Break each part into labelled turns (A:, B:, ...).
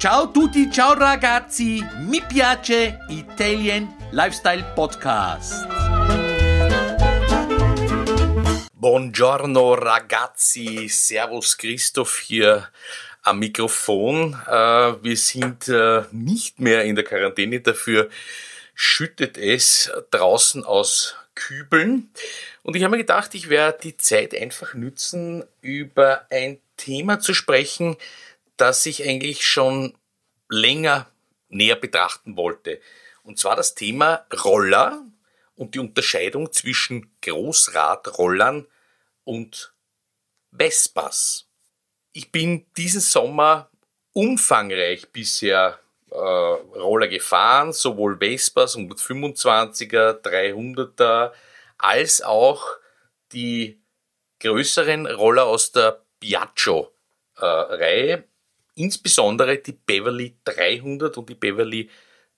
A: Ciao tutti, ciao ragazzi, mi piace Italian Lifestyle Podcast. Buongiorno ragazzi, Servus Christoph hier am Mikrofon. Äh, wir sind äh, nicht mehr in der Quarantäne, dafür schüttet es draußen aus Kübeln. Und ich habe mir gedacht, ich werde die Zeit einfach nützen, über ein Thema zu sprechen, das ich eigentlich schon länger näher betrachten wollte. Und zwar das Thema Roller und die Unterscheidung zwischen Großradrollern und Vespas. Ich bin diesen Sommer umfangreich bisher äh, Roller gefahren, sowohl Vespas 125er, 300er, als auch die größeren Roller aus der Piaggio-Reihe, äh, insbesondere die Beverly 300 und die Beverly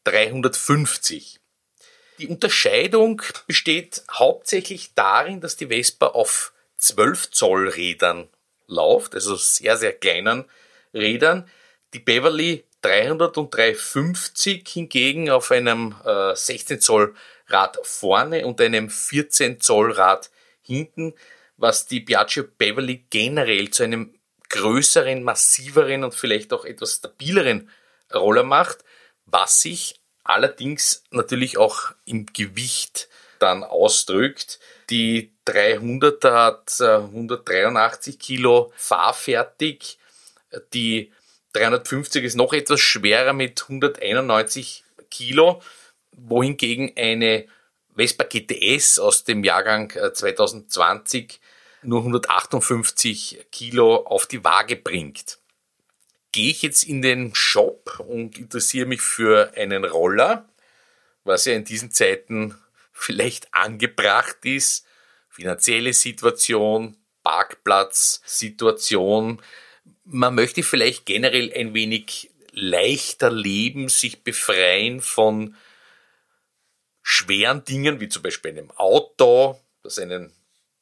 A: 350. Die Unterscheidung besteht hauptsächlich darin, dass die Vespa auf 12 Zoll Rädern läuft, also sehr, sehr kleinen Rädern. Die Beverly 300 und 350 hingegen auf einem äh, 16 Zoll Rad vorne und einem 14 Zoll Rad hinten, was die Piaggio Beverly generell zu einem größeren, massiveren und vielleicht auch etwas stabileren Roller macht, was sich allerdings natürlich auch im Gewicht dann ausdrückt. Die 300er hat 183 Kilo fahrfertig. Die 350 ist noch etwas schwerer mit 191 Kilo, wohingegen eine Vespa GTS aus dem Jahrgang 2020 äh, nur 158 Kilo auf die Waage bringt. Gehe ich jetzt in den Shop und interessiere mich für einen Roller, was ja in diesen Zeiten vielleicht angebracht ist, finanzielle Situation, Parkplatzsituation, man möchte vielleicht generell ein wenig leichter leben, sich befreien von schweren Dingen, wie zum Beispiel einem Auto, das einen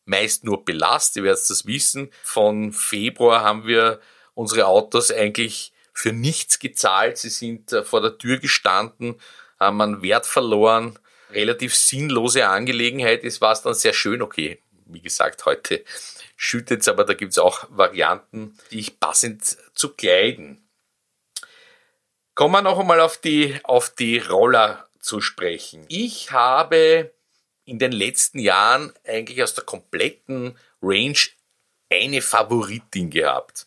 A: meist nur belastet, ihr werdet das wissen. Von Februar haben wir unsere Autos eigentlich für nichts gezahlt. Sie sind äh, vor der Tür gestanden, haben einen Wert verloren. Relativ sinnlose Angelegenheit. Es war es dann sehr schön, okay, wie gesagt, heute schüttet, aber da gibt es auch Varianten, die ich passend zu kleiden. Kommen wir noch einmal auf die, auf die Roller zu sprechen. Ich habe in den letzten Jahren eigentlich aus der kompletten Range eine Favoritin gehabt.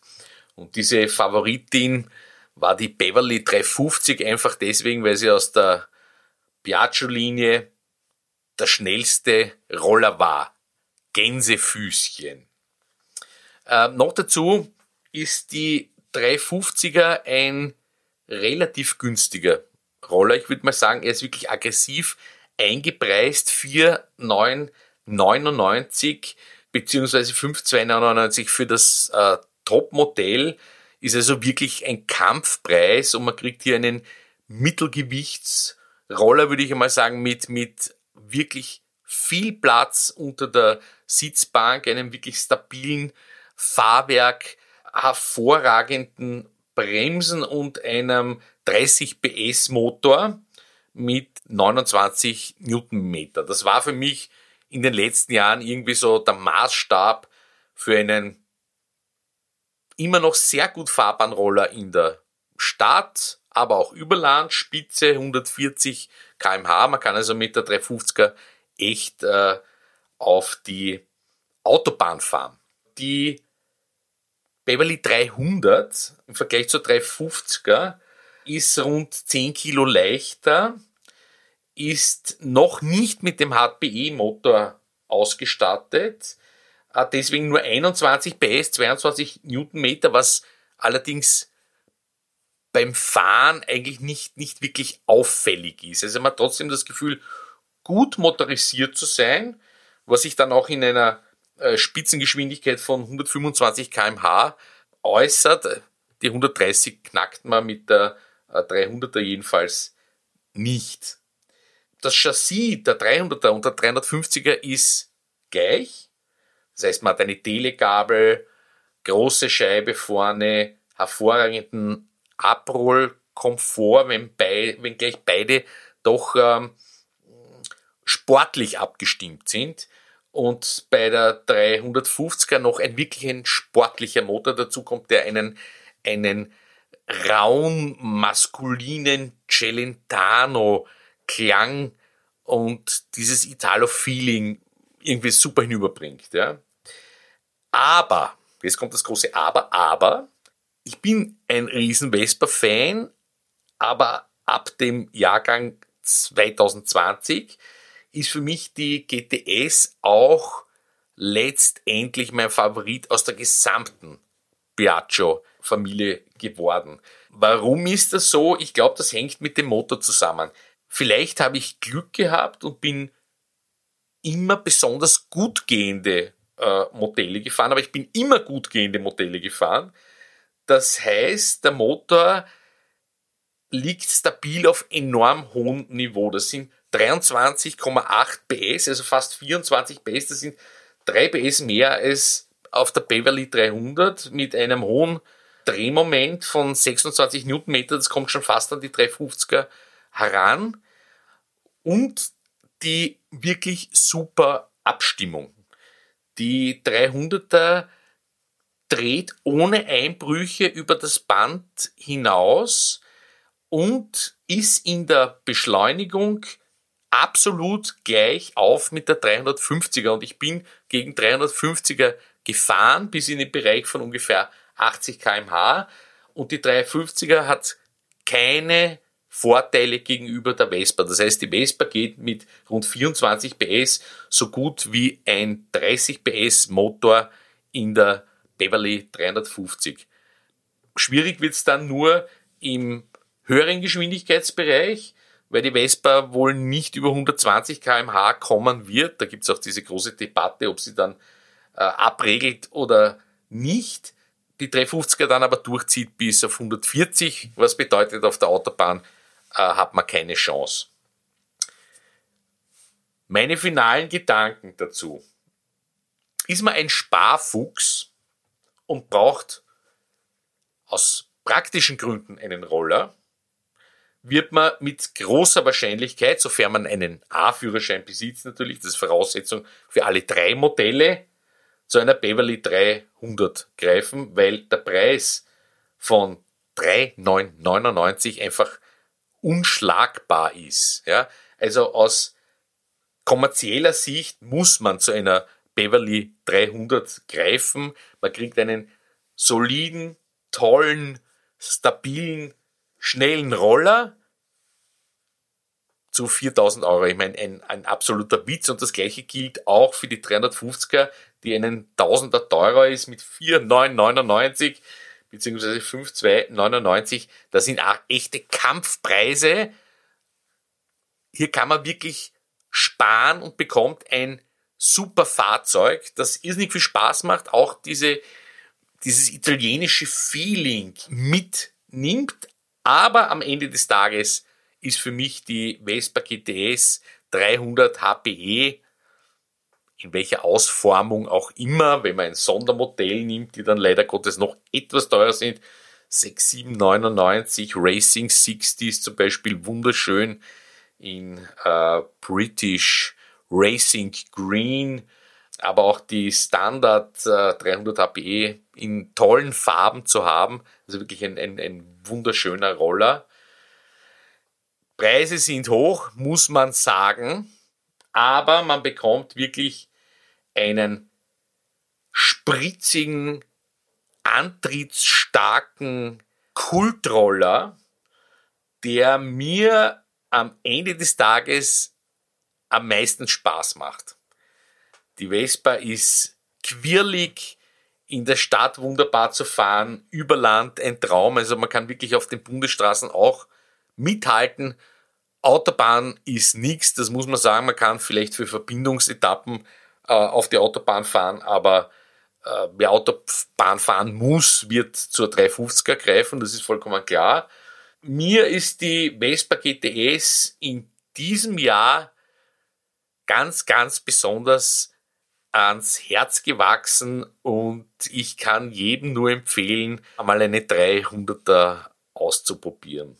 A: Und diese Favoritin war die Beverly 350 einfach deswegen, weil sie aus der Piaggio-Linie der schnellste Roller war. Gänsefüßchen. Äh, noch dazu ist die 350er ein relativ günstiger Roller. Ich würde mal sagen, er ist wirklich aggressiv eingepreist. 4,999 beziehungsweise 5,299 für das äh, Top-Modell ist also wirklich ein Kampfpreis und man kriegt hier einen Mittelgewichtsroller, würde ich einmal sagen, mit, mit wirklich viel Platz unter der Sitzbank, einem wirklich stabilen Fahrwerk, hervorragenden Bremsen und einem 30 PS Motor mit 29 Newtonmeter. Das war für mich in den letzten Jahren irgendwie so der Maßstab für einen immer noch sehr gut fahrbaren Roller in der Stadt, aber auch über Land, Spitze 140 kmh. Man kann also mit der 350er echt äh, auf die Autobahn fahren. Die Beverly 300 im Vergleich zur 350er ist rund 10 Kilo leichter, ist noch nicht mit dem HPE-Motor ausgestattet, hat deswegen nur 21 PS, 22 Newtonmeter, was allerdings beim Fahren eigentlich nicht, nicht wirklich auffällig ist. Also man hat trotzdem das Gefühl, gut motorisiert zu sein, was sich dann auch in einer äh, Spitzengeschwindigkeit von 125 kmh äußert. Die 130 knackt man mit der 300er äh, jedenfalls nicht. Das Chassis der 300er und der 350er ist gleich. Das heißt, man hat eine Telegabel, große Scheibe vorne, hervorragenden Abrollkomfort, wenn bei, wenngleich beide doch ähm, sportlich abgestimmt sind und bei der 350er noch ein wirklich ein sportlicher Motor dazu kommt, der einen, einen rauen, maskulinen Celentano-Klang und dieses Italo-Feeling irgendwie super hinüberbringt. Ja. Aber, jetzt kommt das große Aber, aber, ich bin ein riesen Vespa-Fan, aber ab dem Jahrgang 2020 ist für mich die GTS auch letztendlich mein Favorit aus der gesamten Piaggio-Familie geworden. Warum ist das so? Ich glaube, das hängt mit dem Motor zusammen. Vielleicht habe ich Glück gehabt und bin immer besonders gut gehende äh, Modelle gefahren, aber ich bin immer gut gehende Modelle gefahren. Das heißt, der Motor liegt stabil auf enorm hohem Niveau. Das sind 23,8 PS, also fast 24 PS. Das sind 3 PS mehr als auf der Beverly 300 mit einem hohen Drehmoment von 26 Newtonmeter. Das kommt schon fast an die 350er heran. Und die wirklich super Abstimmung. Die 300er dreht ohne Einbrüche über das Band hinaus und ist in der Beschleunigung absolut gleich auf mit der 350er und ich bin gegen 350er gefahren bis in den Bereich von ungefähr 80 kmh und die 350er hat keine Vorteile gegenüber der Vespa. Das heißt, die Vespa geht mit rund 24 PS so gut wie ein 30 PS Motor in der Beverly 350. Schwierig wird es dann nur im höheren Geschwindigkeitsbereich weil die Vespa wohl nicht über 120 kmh kommen wird. Da gibt es auch diese große Debatte, ob sie dann äh, abregelt oder nicht. Die 350er dann aber durchzieht bis auf 140, was bedeutet, auf der Autobahn äh, hat man keine Chance. Meine finalen Gedanken dazu. Ist man ein Sparfuchs und braucht aus praktischen Gründen einen Roller, wird man mit großer Wahrscheinlichkeit, sofern man einen A-Führerschein besitzt natürlich, das ist Voraussetzung für alle drei Modelle, zu einer Beverly 300 greifen, weil der Preis von 3,999 einfach unschlagbar ist. Ja? Also aus kommerzieller Sicht muss man zu einer Beverly 300 greifen. Man kriegt einen soliden, tollen, stabilen schnellen Roller zu 4000 Euro. Ich meine, ein, ein absoluter Witz und das gleiche gilt auch für die 350er, die einen Tausender teurer ist mit 4,999 beziehungsweise 5,299. Das sind auch echte Kampfpreise. Hier kann man wirklich sparen und bekommt ein super Fahrzeug, das irrsinnig viel Spaß macht, auch diese, dieses italienische Feeling mitnimmt, aber am Ende des Tages ist für mich die Vespa GTS 300 HPE, in welcher Ausformung auch immer, wenn man ein Sondermodell nimmt, die dann leider Gottes noch etwas teurer sind, 6799 Racing 60 zum Beispiel wunderschön in äh, British Racing Green, aber auch die Standard äh, 300 HPE in tollen Farben zu haben. Also wirklich ein, ein, ein wunderschöner Roller. Preise sind hoch, muss man sagen, aber man bekommt wirklich einen spritzigen, antriebsstarken Kultroller, der mir am Ende des Tages am meisten Spaß macht. Die Vespa ist quirlig, in der Stadt wunderbar zu fahren, über Land ein Traum. Also man kann wirklich auf den Bundesstraßen auch mithalten. Autobahn ist nichts, das muss man sagen. Man kann vielleicht für Verbindungsetappen äh, auf die Autobahn fahren, aber äh, wer Autobahn fahren muss, wird zur 350er greifen, das ist vollkommen klar. Mir ist die Vespa GTS in diesem Jahr ganz, ganz besonders ans Herz gewachsen und ich kann jedem nur empfehlen, einmal eine 300er auszuprobieren.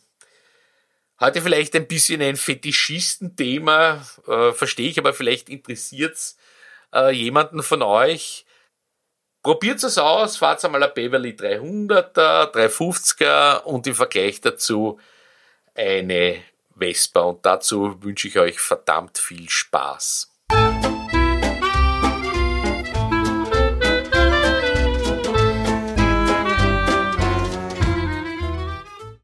A: Heute vielleicht ein bisschen ein Fetischisten-Thema, äh, verstehe ich, aber vielleicht interessiert's äh, jemanden von euch. Probiert es aus, fahrt einmal ein Beverly 300er, 350er und im Vergleich dazu eine Vespa. Und dazu wünsche ich euch verdammt viel Spaß.